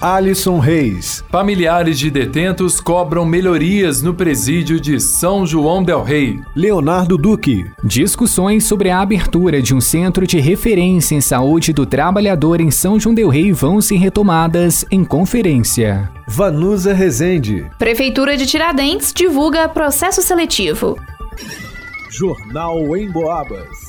Alisson Reis. Familiares de detentos cobram melhorias no presídio de São João del Rei. Leonardo Duque. Discussões sobre a abertura de um centro de referência em saúde do trabalhador em São João del Rei vão ser retomadas em conferência. Vanusa Rezende. Prefeitura de Tiradentes divulga processo seletivo. Jornal em Boabas.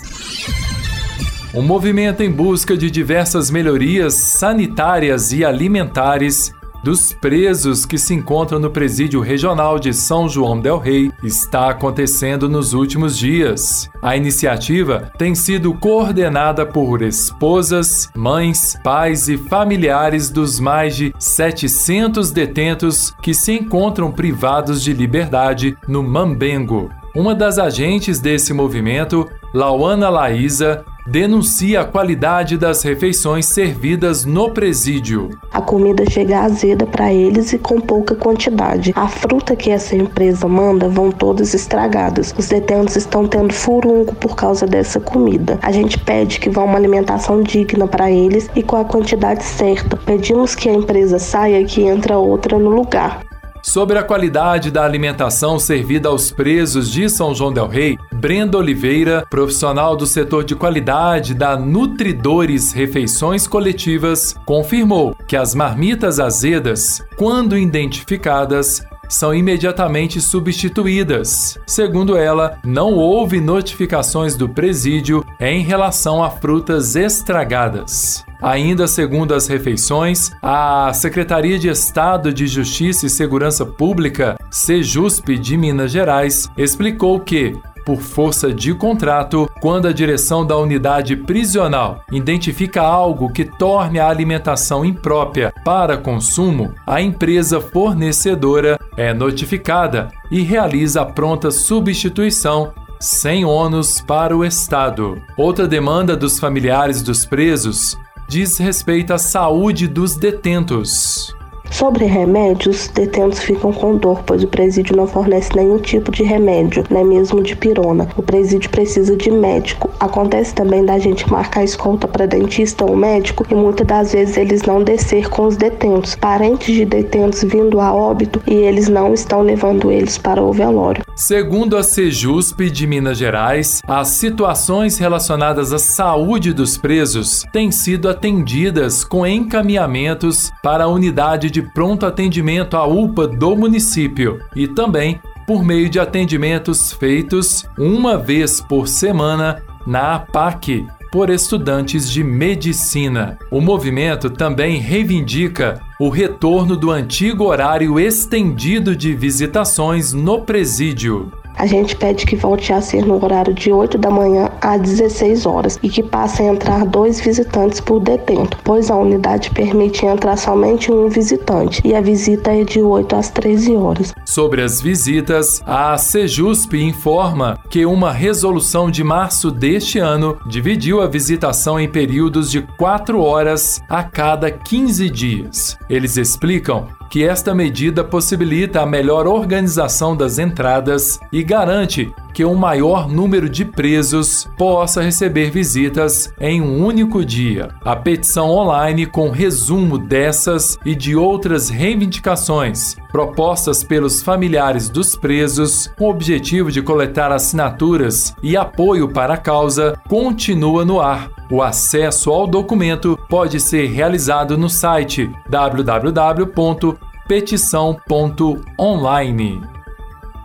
Um movimento em busca de diversas melhorias sanitárias e alimentares dos presos que se encontram no Presídio Regional de São João Del Rei está acontecendo nos últimos dias. A iniciativa tem sido coordenada por esposas, mães, pais e familiares dos mais de 700 detentos que se encontram privados de liberdade no Mambengo. Uma das agentes desse movimento, Lauana Laísa, denuncia a qualidade das refeições servidas no presídio. A comida chega azeda para eles e com pouca quantidade. A fruta que essa empresa manda vão todas estragadas. Os detentos estão tendo furungo por causa dessa comida. A gente pede que vá uma alimentação digna para eles e com a quantidade certa. Pedimos que a empresa saia e que entre outra no lugar. Sobre a qualidade da alimentação servida aos presos de São João Del Rei, Brenda Oliveira, profissional do setor de qualidade da Nutridores Refeições Coletivas, confirmou que as marmitas azedas, quando identificadas, são imediatamente substituídas. Segundo ela, não houve notificações do presídio em relação a frutas estragadas. Ainda segundo as refeições, a Secretaria de Estado de Justiça e Segurança Pública, SEJUSP de Minas Gerais, explicou que por força de contrato quando a direção da unidade prisional identifica algo que torne a alimentação imprópria para consumo, a empresa fornecedora é notificada e realiza a pronta substituição sem ônus para o Estado. Outra demanda dos familiares dos presos diz respeito à saúde dos detentos. Sobre remédios, detentos ficam com dor, pois o presídio não fornece nenhum tipo de remédio, nem mesmo de pirona. O presídio precisa de médico. Acontece também da gente marcar escolta para dentista ou médico e muitas das vezes eles não descer com os detentos. Parentes de detentos vindo a óbito e eles não estão levando eles para o velório. Segundo a Sejusp de Minas Gerais, as situações relacionadas à saúde dos presos têm sido atendidas com encaminhamentos para a unidade de de pronto atendimento à UPA do município e também por meio de atendimentos feitos uma vez por semana na APAC por estudantes de medicina. O movimento também reivindica o retorno do antigo horário estendido de visitações no presídio a gente pede que volte a ser no horário de 8 da manhã às 16 horas e que passe a entrar dois visitantes por detento, pois a unidade permite entrar somente um visitante e a visita é de 8 às 13 horas. Sobre as visitas, a Sejusp informa que uma resolução de março deste ano dividiu a visitação em períodos de 4 horas a cada 15 dias. Eles explicam que esta medida possibilita a melhor organização das entradas e garante que um maior número de presos possa receber visitas em um único dia. A petição online com resumo dessas e de outras reivindicações propostas pelos familiares dos presos com o objetivo de coletar assinaturas e apoio para a causa continua no ar. O acesso ao documento pode ser realizado no site www.petição.online.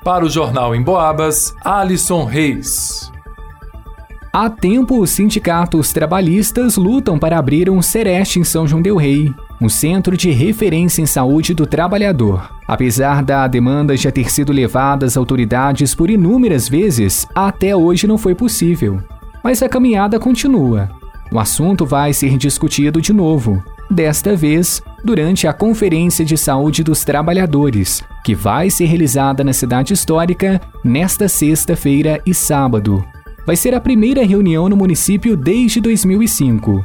Para o Jornal em Boabas, Alisson Reis. Há tempo, os sindicatos trabalhistas lutam para abrir um Sereste em São João Del Rei, um centro de referência em saúde do trabalhador. Apesar da demanda já ter sido levada às autoridades por inúmeras vezes, até hoje não foi possível. Mas a caminhada continua. O assunto vai ser discutido de novo desta vez durante a Conferência de Saúde dos Trabalhadores, que vai ser realizada na cidade histórica nesta sexta-feira e sábado. vai ser a primeira reunião no município desde 2005.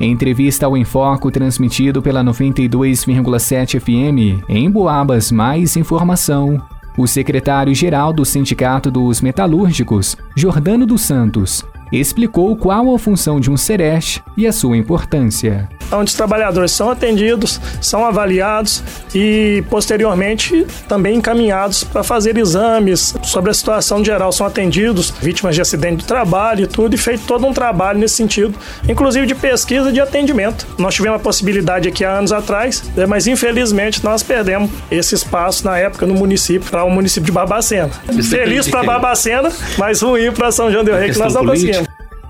Em entrevista ao Enfoco transmitido pela 92,7 FM em Boabas Mais Informação, o secretário-geral do Sindicato dos Metalúrgicos, Jordano dos Santos, explicou qual a função de um SEREST e a sua importância onde os trabalhadores são atendidos, são avaliados e posteriormente também encaminhados para fazer exames sobre a situação geral, são atendidos vítimas de acidente de trabalho e tudo, e feito todo um trabalho nesse sentido, inclusive de pesquisa e de atendimento. Nós tivemos a possibilidade aqui há anos atrás, né, mas infelizmente nós perdemos esse espaço na época no município, para o município de Barbacena. Feliz para Barbacena, mas ruim para São João del Rei, que nós não conseguimos.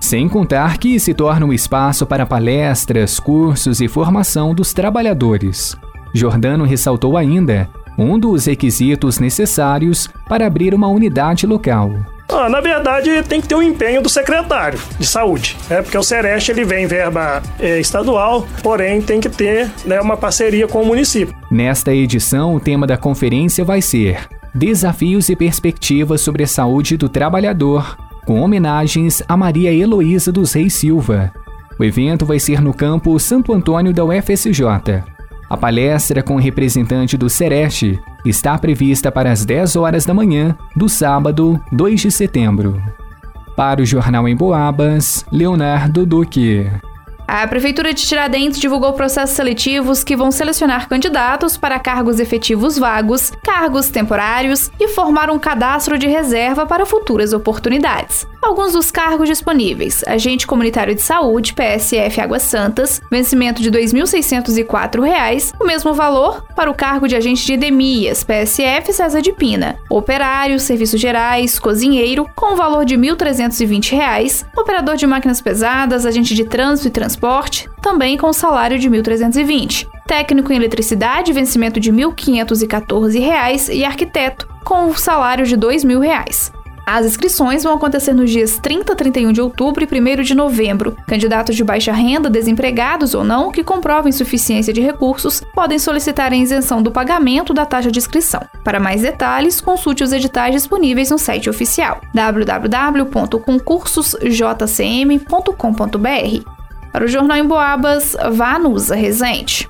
Sem contar que se torna um espaço para palestras, cursos e formação dos trabalhadores. Jordano ressaltou ainda um dos requisitos necessários para abrir uma unidade local. Ah, na verdade, tem que ter o um empenho do secretário de saúde, né? porque o Sereste ele vem verba é, estadual, porém tem que ter né, uma parceria com o município. Nesta edição, o tema da conferência vai ser Desafios e perspectivas sobre a saúde do trabalhador com homenagens a Maria Heloísa dos Reis Silva. O evento vai ser no campo Santo Antônio da UFSJ. A palestra com o representante do Sereste está prevista para as 10 horas da manhã do sábado, 2 de setembro. Para o Jornal em Boabas, Leonardo Duque. A Prefeitura de Tiradentes divulgou processos seletivos que vão selecionar candidatos para cargos efetivos vagos, cargos temporários e formar um cadastro de reserva para futuras oportunidades. Alguns dos cargos disponíveis: Agente Comunitário de Saúde, PSF Águas Santas, vencimento de R$ 2.604, o mesmo valor para o cargo de agente de edemias, PSF César de Pina, operário, serviços gerais, cozinheiro, com valor de R$ 1.320, operador de máquinas pesadas, agente de trânsito e transporte, também com salário de R$ 1.320. Técnico em eletricidade, vencimento de R$ 1.514 e arquiteto, com salário de R$ 2.000. As inscrições vão acontecer nos dias 30, 31 de outubro e 1 de novembro. Candidatos de baixa renda, desempregados ou não, que comprovem suficiência de recursos, podem solicitar a isenção do pagamento da taxa de inscrição. Para mais detalhes, consulte os editais disponíveis no site oficial www.concursosjcm.com.br. Para o Jornal em Boabas, vá no Usa Resente.